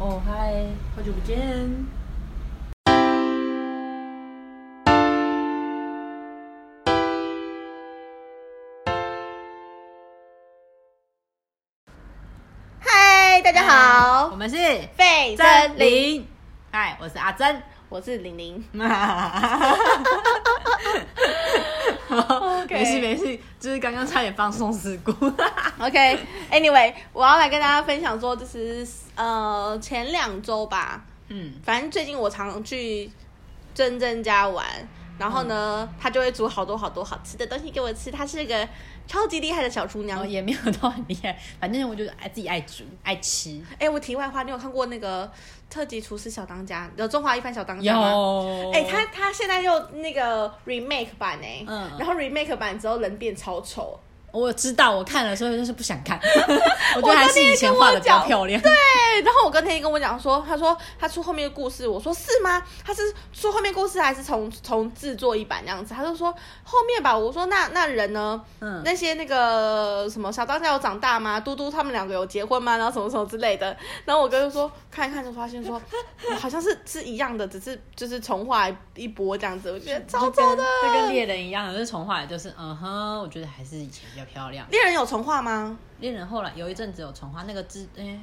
哦嗨，好久不见。嗨，大家好，我们是费真真玲，嗨，我是阿珍。我是玲玲。没事没事，就是刚刚差点放松事故。OK，Anyway，、我要来跟大家分享说，就是呃前两周吧，嗯，反正最近我常去珍珍家玩，然后呢，她就会煮好多好多好吃的东西给我吃。她是个超级厉害的小厨娘。也没有到很厉害，反正我就是爱自己爱煮爱吃。哎、我题外话，你有看过那个特级厨师小当家，有中华一番小当家吗？有，哎、他他现在又那个 remake 版哎、嗯然后 remake 版之后人变超丑，我知道，我看了，所以就是不想看。我觉得还是以前画的比较漂亮。对，然后我跟天一跟我讲说，他说他出后面的故事，我说是吗？他是出后面故事还是从从制作一版这样子？他就说后面吧。我说那那人呢？嗯那些那个什么小当家有长大吗？嘟嘟他们两个有结婚吗？然后什么什么之类的。然后我哥就说看一看就发现说，好像是是一样的，只是就是重画一波这样子。我觉得超就跟丑的。就跟猎人一样，就是重画，就是嗯哼，我觉得还是以前比较漂亮。猎人有重画吗？猎人后来有一阵子有重画那个之哎、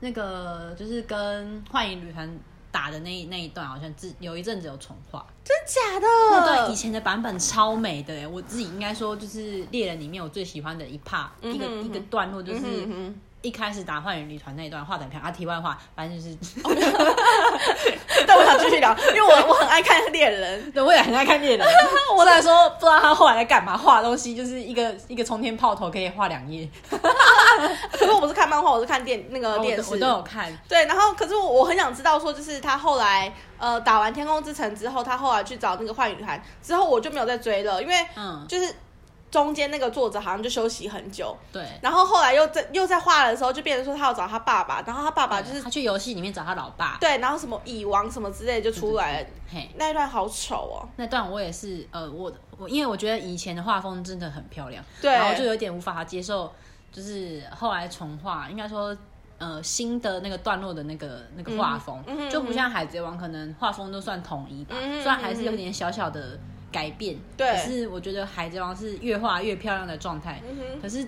那个就是跟幻影旅团打的那一那一段，好像之有一阵子有重画。真假的？那段以前的版本超美的哎，我自己应该说就是猎人里面我最喜欢的一 part、一个一个段落，就是一开始打幻影旅团那一段画的很漂亮。啊，题外话，反正就是，但我想继续聊，因为我 我很爱看猎人。对，我也很爱看猎人。我虽然说不知道他后来在干嘛，画的东西就是一个一个冲天炮头可以画两页，可是我不是看漫画，我是看电那个我电视。都我都有看。对，然后可是我我很想知道说，就是他后来呃打完天空之城之后，他后来去找那个幻影团之后，我就没有再追了，因为嗯，就是中间那个作者好像就休息很久，对。然后后来又在又在画的时候，就变成说他要找他爸爸，然后他爸爸就是他去游戏里面找他老爸，对，然后什么蚁王什么之类的就出来了，嘿，那一段好丑哦。那段我也是，呃，我我因为我觉得以前的画风真的很漂亮，对然后就有点无法接受，就是后来重画，应该说。呃，新的那个段落的那个那个画风，就不像海贼王，可能画风都算统一吧，嗯虽然还是有点小小的改变，对。可是我觉得海贼王是越画越漂亮的状态，可是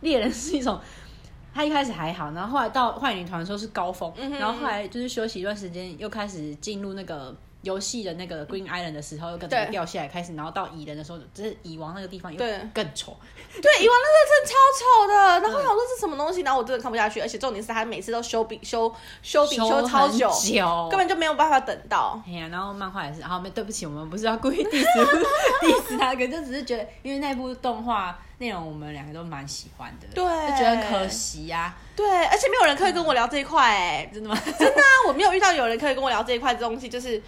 猎人是一种，他一开始还好，然后后来到幻影团的时候是高峰，嗯哼。然后后来就是休息一段时间，又开始进入那个游戏的那个 Green Island 的时候，又跟着对。掉下来，开始，然后到蚁人的时候，就是蚁王那个地方又对。更丑，对，蚁王那个真的超丑的，然后我想说是什么东西，然后我真的看不下去，而且重点是他每次都修笔修修笔修超很久，久。根本就没有办法等到。哎呀，然后漫画也是，好，没对不起，我们不是要故意 diss diss 他，可就只是觉得，因为那部动画内容我们两个都蛮喜欢的，对。就觉得可惜呀、对，而且没有人可以跟我聊这一块，哎，真的吗？真的啊，我没有遇到有人可以跟我聊这一块的东西，就是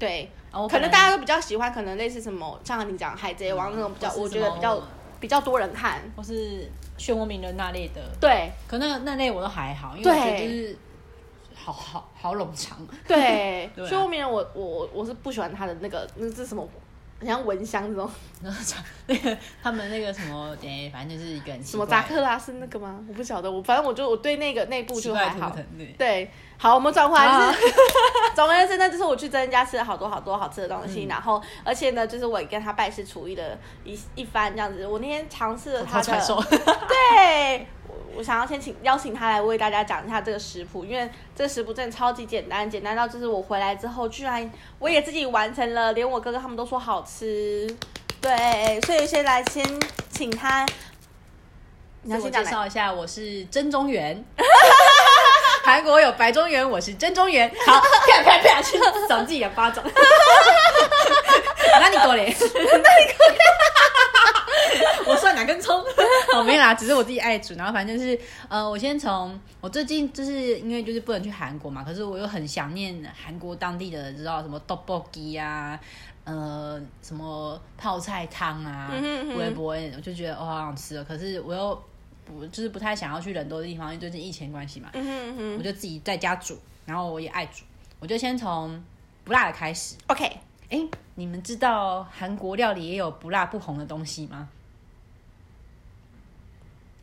对，可能大家都比较喜欢，可能类似什么，像你讲海贼王那种比较，我觉得比较比较多人看。或是漩涡鸣人那类的，对。可那那类我都还好，因为我觉得就是好好好冗长。对，漩涡鸣人我我我我是不喜欢他的那个那是什么，很像蚊香这种，然 后那个他们那个什么，哎，反正就是一个很什么扎克拉是那个吗？我不晓得，我反正我就我对那个那部就还好。对，好，我们转回来好就是，总而言之呢，就是我去真人家吃了好多好多好吃的东西，嗯然后而且呢，就是我也跟他拜师厨艺的一一番这样子。我那天尝试了他的，对，我我想要先请邀请他来为大家讲一下这个食谱，因为这个食谱真的超级简单，简单到就是我回来之后，居然我也自己完成了，连我哥哥他们都说好吃。对，所以先来先请他，你要自我介绍一下，我是真中原。韩国有白中原，我是真中原。好，啪啪啪，去赏自己的巴掌。那你过来，那你过来。我算哪根葱？哦，没有啦，只是我自己爱煮。然后反正就是，呃，我先从我最近就是因为就是不能去韩国嘛，可是我又很想念韩国当地的，知道什么 tteokbokki 啊，呃，什么泡菜汤啊微博，我就觉得哦，好想吃哦。可是我又不就是不太想要去人多的地方，因为最近疫情关系嘛，嗯哼嗯哼我就自己在家煮，然后我也爱煮，我就先从不辣的开始。，OK，哎，你们知道韩国料理也有不辣不红的东西吗？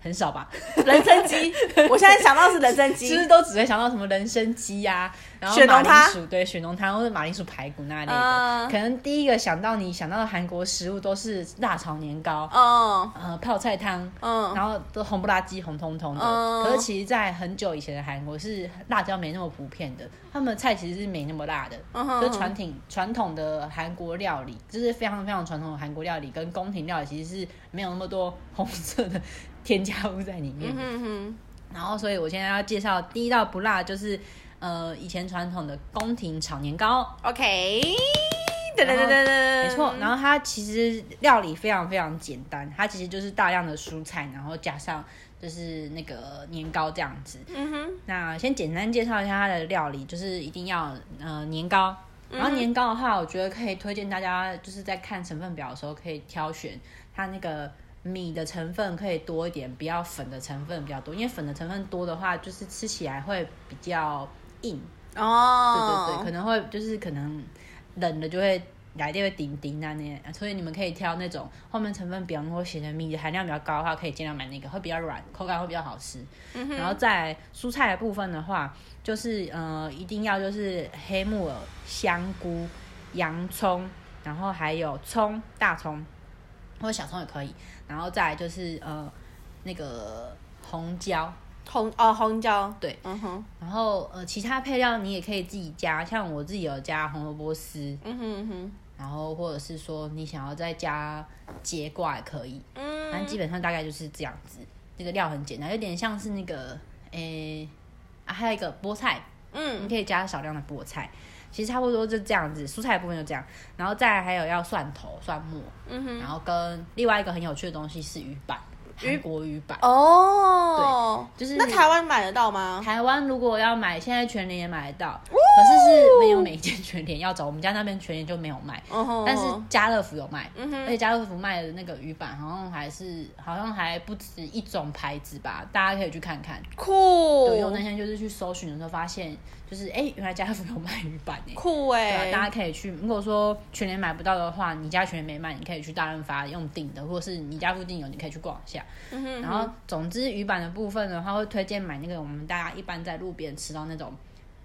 很少吧？人参鸡，我现在想到是人参鸡。其，实都只会想到什么人参鸡呀、然后马铃薯，对，雪浓汤或者马铃薯排骨那类的。嗯。可能第一个想到你想到的韩国食物都是辣炒年糕，嗯呃，泡菜汤，嗯。然后都红不拉几、红彤彤的。嗯。可是其实，在很久以前的韩国是辣椒没那么普遍的，他们的菜其实是没那么辣的。嗯就是传统传统的韩国料理，就是非常非常传统的韩国料理跟宫廷料理，其实是没有那么多红色的添加物在里面。嗯哼然后，所以我现在要介绍第一道不辣，就是呃以前传统的宫廷炒年糕。，OK，噔噔噔噔噔，没错，然后它其实料理非常非常简单，它其实就是大量的蔬菜，然后加上就是那个年糕这样子。嗯哼，那先简单介绍一下它的料理，就是一定要呃年糕。然后年糕的话，我觉得可以推荐大家，就是在看成分表的时候可以挑选它那个米的成分可以多一点，不要粉的成分比较多，因为粉的成分多的话，就是吃起来会比较硬。对哦，对对对，可能会就是可能冷了就会来电会顶顶啊那样，所以你们可以挑那种后面成分比方说写的米的含量比较高的话，可以尽量买那个，会比较软，口感会比较好吃。然后在蔬菜的部分的话，就是呃一定要就是黑木耳、香菇、洋葱，然后还有葱、大葱或者小葱也可以，然后再来就是呃那个红椒。红哦红椒，对，嗯哼，然后呃，其他配料你也可以自己加，像我自己有加红萝卜丝，嗯哼嗯哼，然后或者是说你想要再加节瓜也可以，嗯反正基本上大概就是这样子。这个料很简单，有点像是那个诶啊，还有一个菠菜，嗯你嗯可以加少量的菠菜，其实差不多就这样子。蔬菜的部分就这样，然后再还有要蒜头、蒜末，嗯哼，然后跟另外一个很有趣的东西是鱼板，韩国语版。哦，对就是那台湾买得到吗？台湾如果要买，现在全联也买得到，可是是没有每一间全联要找。我们家那边全联就没有卖，但是家乐福有卖。嗯而且家乐福卖的那个鱼板好像还是好像还不止一种牌子吧，大家可以去看看。酷，对，我那天就是去搜寻的时候发现，就是哎、原来家乐福有卖鱼板哎、酷哎，大家可以去。如果说全联买不到的话，你家全联没卖，你可以去大润发用订的，或者是你家附近有，你可以去逛一下。嗯哼然后，总之鱼板的部分的话，会推荐买那个我们大家一般在路边吃到那种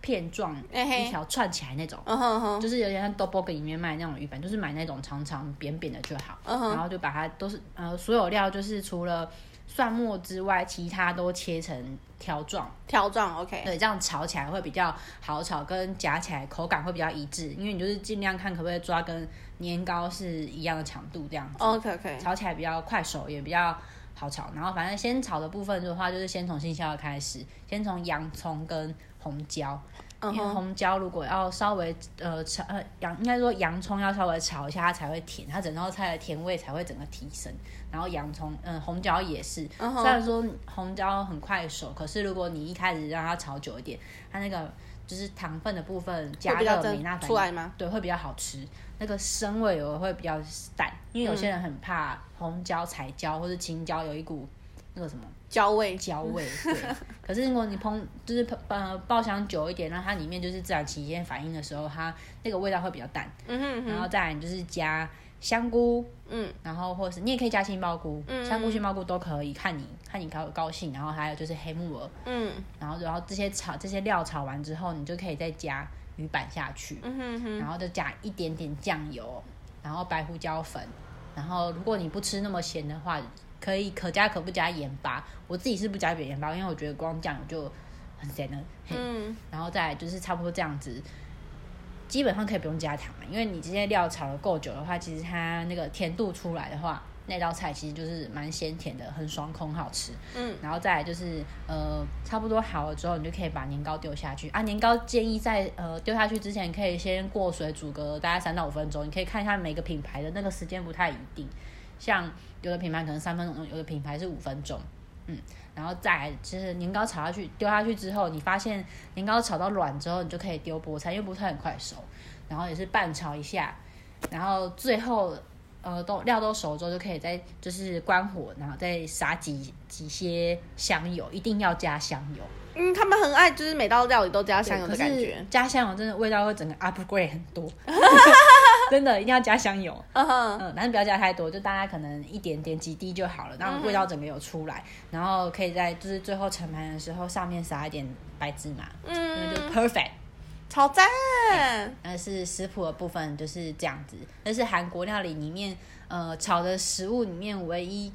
片状，哎一条串起来那种，嗯哼哼，就是有点像 b o g 里面卖那种鱼板，就是买那种长长扁扁的就好。嗯哼然后就把它都是呃所有料，就是除了蒜末之外，其他都切成条状。条状 OK，对，这样炒起来会比较好炒，跟夹起来口感会比较一致，因为你就是尽量看可不可以抓跟年糕是一样的长度这样子。OK OK，炒起来比较快手，也比较好炒。然后反正先炒的部分的话，就是先从新香料开始，先从洋葱跟红椒。因为红椒如果要稍微呃炒呃洋，应该说洋葱要稍微炒一下，它才会甜，它整道菜的甜味才会整个提升。然后洋葱，嗯、红椒也是，虽然说红椒很快熟，可是如果你一开始让它炒久一点，它那个就是糖分的部分加热美纳反出来吗？对，会比较好吃。那个生味我会比较淡，因为有些人很怕红椒、彩椒或是青椒有一股那个什么焦味，焦味。对，可是如果你烹就是呃爆香久一点，让它里面就是自然期间反应的时候，它那个味道会比较淡。嗯哼哼，然后再来就是加香菇，嗯然后或者是你也可以加杏鲍菇，嗯香菇、杏鲍菇都可以，看你看你高高兴。然后还有就是黑木耳，嗯然后然后这些炒这些料炒完之后，你就可以再加鱼板下去。嗯哼哼，然后再加一点点酱油，然后白胡椒粉，然后如果你不吃那么咸的话，可以可加可不加盐巴。我自己是不加盐巴，因为我觉得光酱油就很咸了。嘿嗯然后再来就是差不多这样子，基本上可以不用加糖嘛，因为你这些料炒的够久的话，其实它那个甜度出来的话，那道菜其实就是蛮鲜甜的，很爽口，很好吃。嗯然后再来就是呃，差不多好了之后，你就可以把年糕丢下去啊。年糕建议在呃丢下去之前，可以先过水煮个大概三到五分钟。你可以看一下每个品牌的那个时间不太一定，像有的品牌可能三分钟，有的品牌是五分钟。嗯，然后再来就是年糕炒下去，丢下去之后，你发现年糕炒到软之后，你就可以丢菠菜，因为菠菜很快熟，然后也是拌炒一下，然后最后呃都料都熟之后，就可以再就是关火，然后再撒几几些香油，一定要加香油，嗯，他们很爱，就是每道料理都加香油的感觉。加香油真的味道会整个 upgrade 很多。真的一定要加香油。嗯哼，嗯，但是不要加太多，就大家可能一点点几滴就好了，让味道整个有出来。然后可以在就是最后盛盘的时候上面撒一点白芝麻，嗯，就 perfect。超赞。那是食谱的部分就是这样子，那是韩国料理里面呃炒的食物里面唯一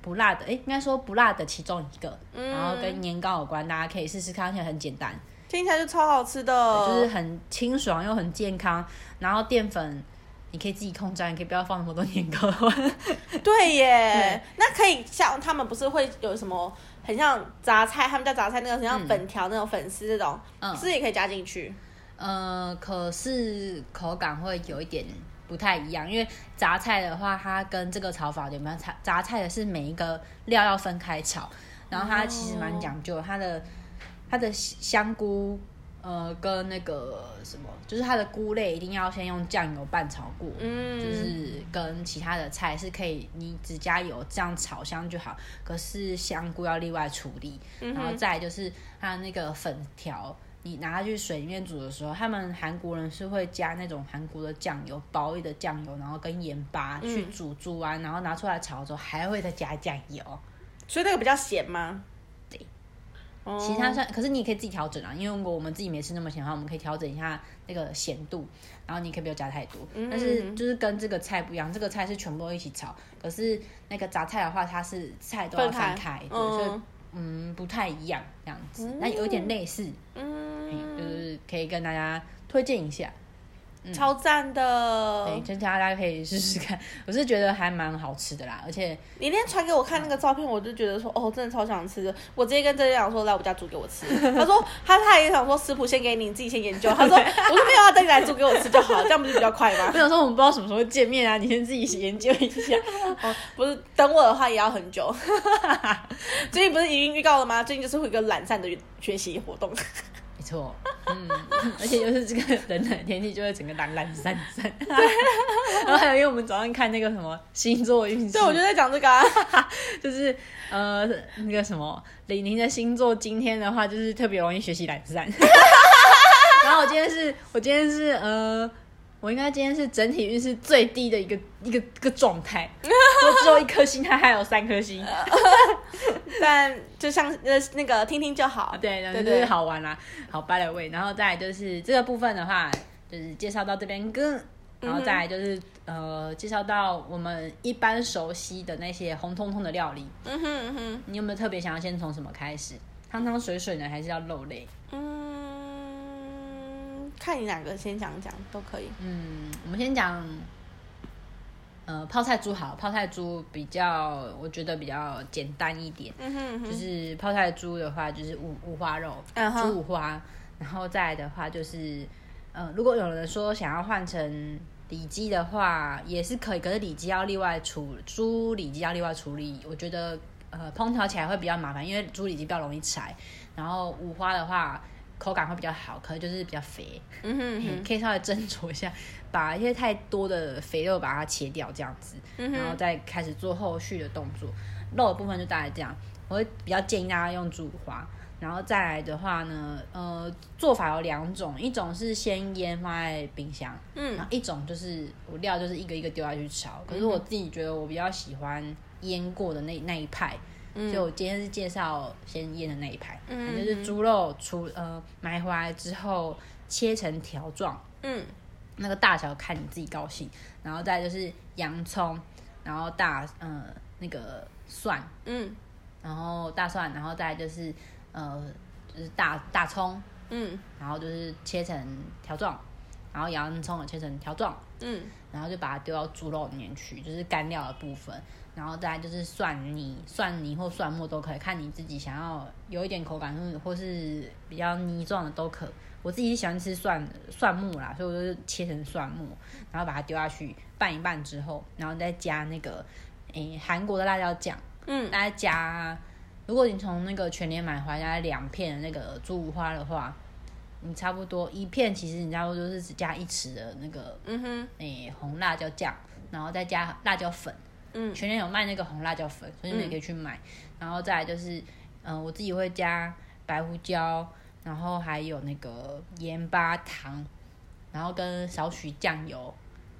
不辣的，哎，应该说不辣的其中一个。然后跟年糕有关，大家可以试试看，而且很简单，听起来就超好吃的，就是很清爽又很健康。然后淀粉你可以自己控制，你可以不要放那么多年糕。对耶，那可以像他们不是会有什么很像杂菜，他们叫杂菜那个很像粉条那种粉丝这种，嗯是不是也可以加进去。呃，可是口感会有一点不太一样，因为杂菜的话，它跟这个炒法有点不一样。杂杂菜的是每一个料要分开炒，然后它其实蛮讲究，它的它的香菇，呃，跟那个什么，就是它的菇类一定要先用酱油拌炒过，嗯，就是跟其他的菜是可以，你只加油这样炒香就好。可是香菇要另外处理，然后再就是它那个粉条。你拿下去水里面煮的时候，他们韩国人是会加那种韩国的酱油，薄一的酱油，然后跟盐巴去煮，煮完然后拿出来炒的时候还会再加酱油。所以那个比较咸吗？对。哦其他算，可是你也可以自己调整啊，因为如果我们自己没吃那么咸的话，我们可以调整一下那个咸度，然后你可以不要加太多。但是就是跟这个菜不一样，这个菜是全部都一起炒，可是那个杂菜的话，它是菜都要分开所以嗯不太一样这样子，那有一点类似，嗯，就是可以跟大家推荐一下。超赞的。对，真大家可以试试看，我是觉得还蛮好吃的啦，而且你那天传给我看那个照片，我就觉得说，哦，真的超想吃的。我直接跟郑讲说，来我家煮给我吃。他说他他也想说食谱先给你，你自己先研究。他说 我说没有啊，等你来煮给我吃就好，这样不是比较快吗我？想说我们不知道什么时候见面啊，你先自己研究一下。哦，不是，等我的话也要很久。最近不是已经预告了吗？最近就是会有一个懒散的学习活动。没错，嗯，而且就是这个冷冷的天气，就会整个懒懒散散。然后还有，因为我们早上看那个什么星座运势，对，我就在讲这个啊。就是呃那个什么李宁的星座，今天的话就是特别容易学习懒散。然后我今天是，我今天是呃，我应该今天是整体运势最低的一个一个一个状态，我只有一颗星，它还有三颗星。但就像呃那个听听就好啊，。对，对对对，好玩啦，好 by the way，然后再来就是这个部分的话，就是介绍到这边跟，然后再来就是、呃介绍到我们一般熟悉的那些红彤彤的料理，嗯哼嗯哼你有没有特别想要先从什么开始？汤汤水水呢，还是要肉类？嗯，看你哪个先讲讲都可以。嗯，我们先讲。呃，泡菜猪好，泡菜猪比较，我觉得比较简单一点。嗯哼嗯哼就是泡菜猪的话，就是五五花肉，嗯猪五花，然后再来的话就是，呃，如果有人说想要换成里脊的话，也是可以，可是里脊要另外处，猪里脊要另外处理，我觉得呃烹调起来会比较麻烦，因为猪里脊比较容易柴，然后五花的话口感会比较好，可能就是比较肥，嗯哼嗯嗯可以稍微斟酌一下，把一些太多的肥肉把它切掉，这样子，嗯然后再开始做后续的动作。肉的部分就大概这样，我会比较建议大家用猪五花。然后再来的话呢，呃，做法有两种，一种是先腌放在冰箱，嗯然后一种就是我料就是一个一个丢下去炒。可是我自己觉得我比较喜欢腌过的那那一派，所以我今天是介绍先腌的那一排，嗯就是猪肉除呃买回来之后切成条状，嗯。那个大小看你自己高兴，然后再就是洋葱，然后大呃那个蒜，嗯。然后大蒜，然后再就是呃就是大大葱，嗯。然后就是切成条状，然后洋葱也切成条状，嗯。然后就把它丢到猪肉里面去，就是干料的部分，然后再来就是蒜泥、蒜泥或蒜末都可以，看你自己想要有一点口感，或或是比较泥状的都可。我自己喜欢吃蒜蒜末啦，所以我就是切成蒜末，然后把它丢下去拌一拌之后，然后再加那个诶韩国的辣椒酱，嗯大概加，如果你从那个全年买回来两片的那个猪五花的话，你差不多一片，其实你差不多就是只加一匙的那个嗯哼诶、红辣椒酱，然后再加辣椒粉。嗯全年有卖那个红辣椒粉，所以你们也可以去买。然后再来就是，嗯、我自己会加白胡椒，然后还有那个盐巴糖，然后跟少许酱油，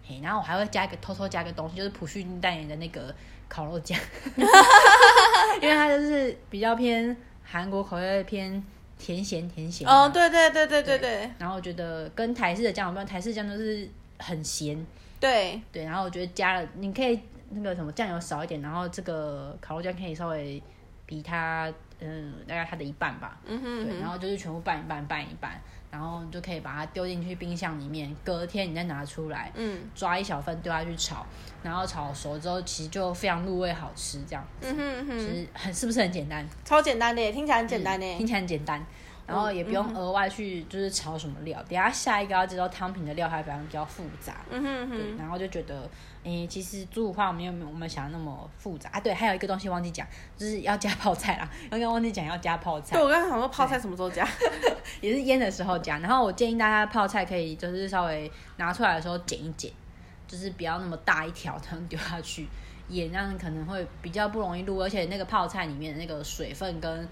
嘿，然后我还会加一个偷偷加个东西，就是普旭代言的那个烤肉酱 因为它就是比较偏韩国口味，偏甜咸甜咸。哦，对对对对对对然后我觉得跟台式的酱有关，台式酱就是很咸，对，对，然后我觉得加了，你可以那个什么酱油少一点，然后这个烤肉酱可以稍微比它，嗯，大概它的一半吧，嗯哼对，然后就是全部拌一拌，拌一拌，然后你就可以把它丢进去冰箱里面，隔天你再拿出来，嗯。抓一小份丢下去炒，然后炒熟之后，其实就非常入味好吃，这样，嗯哼嗯哼，其实很是不是很简单？超简单的耶，听起来很简单呢。听起来很简单，然后也不用额外去就是炒什么料。等下下一个要知道汤品的料还比较比较复杂，嗯哼对，哼，然后就觉得，诶、其实猪五花没有我们想的那么复杂啊。对，还有一个东西忘记讲，就是要加泡菜啦。刚刚忘记讲要加泡菜对，我刚才想说泡菜什么时候加？也是腌的时候加。然后我建议大家泡菜可以就是稍微拿出来的时候剪一剪，就是不要那么大一条，这样丢下去腌，这样可能会比较不容易入，而且那个泡菜里面的那个水分跟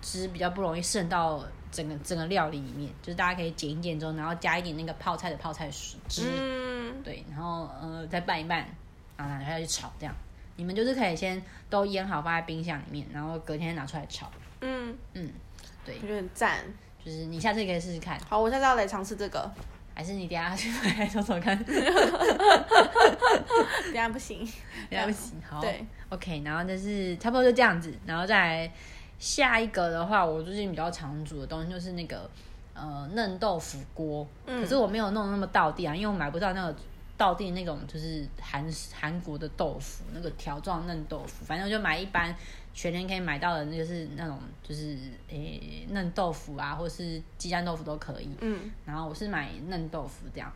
汁比较不容易渗到整个整个料理里面。就是大家可以剪一剪之后，然后加一点那个泡菜的泡菜水汁。嗯，对，然后呃再拌一拌，然后拿下去炒，这样你们就是可以先都腌好放在冰箱里面，然后隔天拿出来炒。嗯，嗯，对我，觉得很赞。就是你下次可以试试看，好，我下次要来尝试这个。还是你等下去买来走走看，等下不行。等下不行，好，对，OK，然后就是差不多就这样子，然后再来下一个的话，我最近比较常煮的东西就是那个呃嫩豆腐锅，嗯。可是我没有弄那么到地啊，因为我买不到那个到地那种就是韩韩国的豆腐，那个条状嫩豆腐，反正我就买一般全年可以买到的，那个是那种就是诶、嫩豆腐啊，或是鸡蛋豆腐都可以，嗯。然后我是买嫩豆腐这样，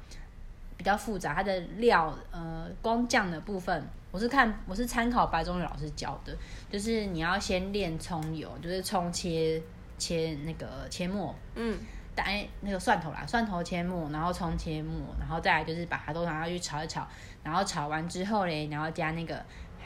比较复杂，它的料呃光酱的部分，我是看我是参考白中宇老师教的，就是你要先炼葱油，就是葱切切那个切末，嗯。打那个蒜头啦，蒜头切末，然后葱切末，然后再来就是把它都拿下去炒一炒，然后炒完之后嘞，然后加那个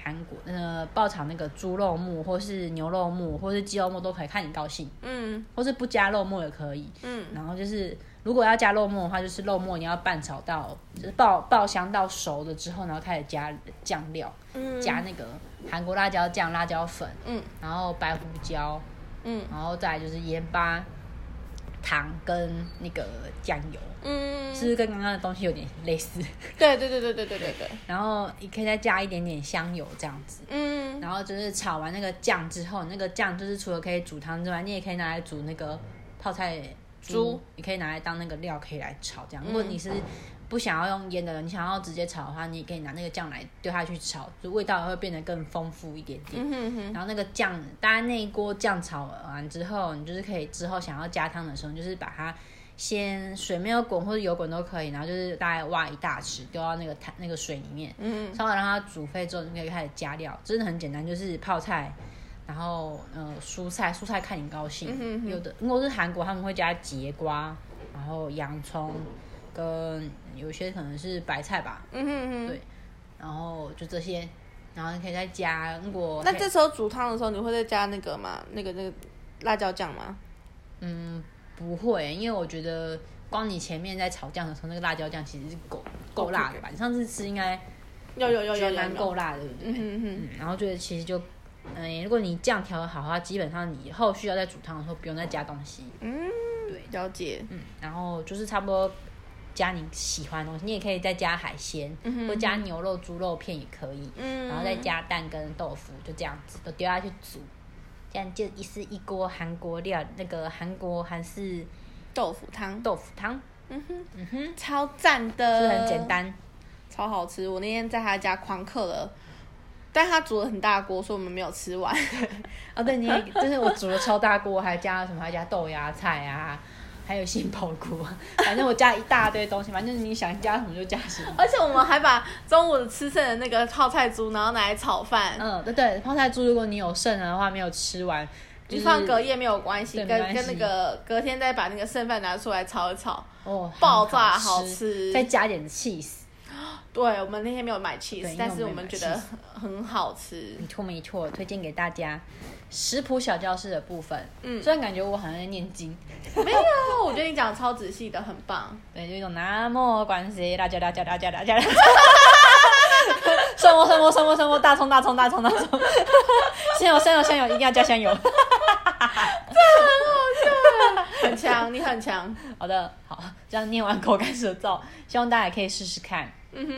韩国呃爆炒那个猪肉末，或是牛肉末，或是鸡肉末都可以，看你高兴，嗯。或是不加肉末也可以。嗯。然后就是如果要加肉末的话，就是肉末你要拌炒到就是爆爆香到熟了之后，然后开始加酱料，嗯，加那个韩国辣椒酱、辣椒粉，嗯。然后白胡椒，嗯。然后再来就是盐巴、糖跟那个酱油，嗯，是不是跟刚刚的东西有点类似？对对对对对对对对，然后你可以再加一点点香油这样子。嗯然后就是炒完那个酱之后，那个酱就是除了可以煮汤之外，你也可以拿来煮那个泡菜猪猪，你可以拿来当那个料，可以来炒这样。如果你是不想要用腌的，你想要直接炒的话，你也可以拿那个酱来丢下去炒，就味道会变得更丰富一点点。嗯哼哼，然后那个酱，大家那一锅酱炒完之后，你就是可以之后想要加汤的时候，你就是把它先水没有滚或者油滚都可以，然后就是大概挖一大匙丢到那个汤那个水里面，嗯稍微让它煮沸之后，你可以开始加料，真的很简单，就是泡菜，然后呃蔬菜，蔬菜看你高兴，嗯哼哼有的如果是韩国他们会加节瓜，然后洋葱跟有些可能是白菜吧，嗯哼哼，对然后就这些，然后你可以再加，如果那这时候煮汤的时候，你会再加那个吗？那个那个辣椒酱吗？嗯不会，因为我觉得光你前面在炒酱的时候，那个辣椒酱其实是够够辣的吧？你上次吃应该有有有有有有，蛮够辣的，对不对？嗯哼哼，嗯，然后觉得其实就，嗯、如果你酱调的好的话，基本上你后续要再煮汤的时候不用再加东西，嗯，对，了解，嗯，然后就是差不多加你喜欢的东西，你也可以再加海鲜，嗯或加牛肉、猪肉片也可以，嗯，然后再加蛋跟豆腐，就这样子都丢下去煮，这样就一是一锅韩国料，那个韩国韩式豆腐汤，豆腐汤，嗯哼，嗯哼，超赞的，是很简，单？超好吃。我那天在他家狂嗑了，但他煮了很大锅，所以我们没有吃完。哦，对，你也就是我煮了超大锅，还加了什么？还加豆芽菜啊，还有杏鲍菇，反正我加一大堆东西，反正你想加什么就加什么。而且我们还把中午吃剩的那个泡菜猪，然后拿来炒饭，嗯，对对，泡菜猪，如果你有剩的话，没有吃完，就你放隔夜没有关系，跟跟那个隔天再把那个剩饭拿出来炒一炒，哦，爆炸好吃再加点 cheese，对我们那天没有买对 cheese，但是我们觉得很好吃。没错没错，推荐给大家。食谱小教室的部分，嗯虽然感觉我好像在念经，没有，我觉得你讲的超仔细的，很棒。对，就一种南无观世音大家大家大家大家，什么什么什么什么大葱大葱大葱大葱，香油香油香油，一定要加香油。很强，你很强。好的，好，这样念完口干舌燥，希望大家也可以试试看。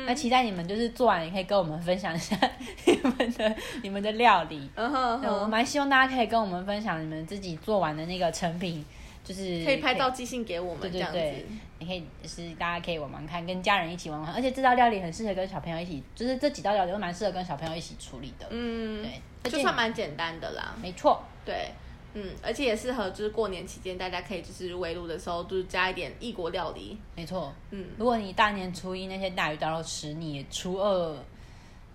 那期待你们就是做完也可以跟我们分享一下 你们的你们的料理。嗯哼对，我，蛮希望大家可以跟我们分享你们自己做完的那个成品，就是可以拍照寄信给我们。对对对，你可以就是大家可以玩玩看，跟家人一起玩玩，而且这道料理很适合跟小朋友一起，就是这几道料理都蛮适合跟小朋友一起处理的。嗯，对，就算蛮简单的啦。没错，对，嗯，而且也适合就是过年期间，大家可以就是围炉的时候，就是加一点异国料理。没错。嗯，如果你大年初一那些大鱼大肉吃你，初二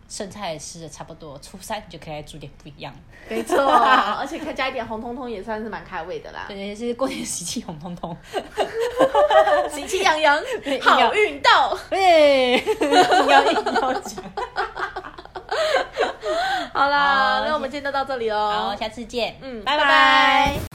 剩菜也吃的差不多，初三你就可以来煮点不一样。没错，而且可以加一点红彤彤，也算是蛮开胃的啦。对，是过年喜气红彤彤。喜气洋洋，好运到。对，硬要硬要讲。好啦，那我们今天就到这里哦。好，下次见。嗯，拜拜拜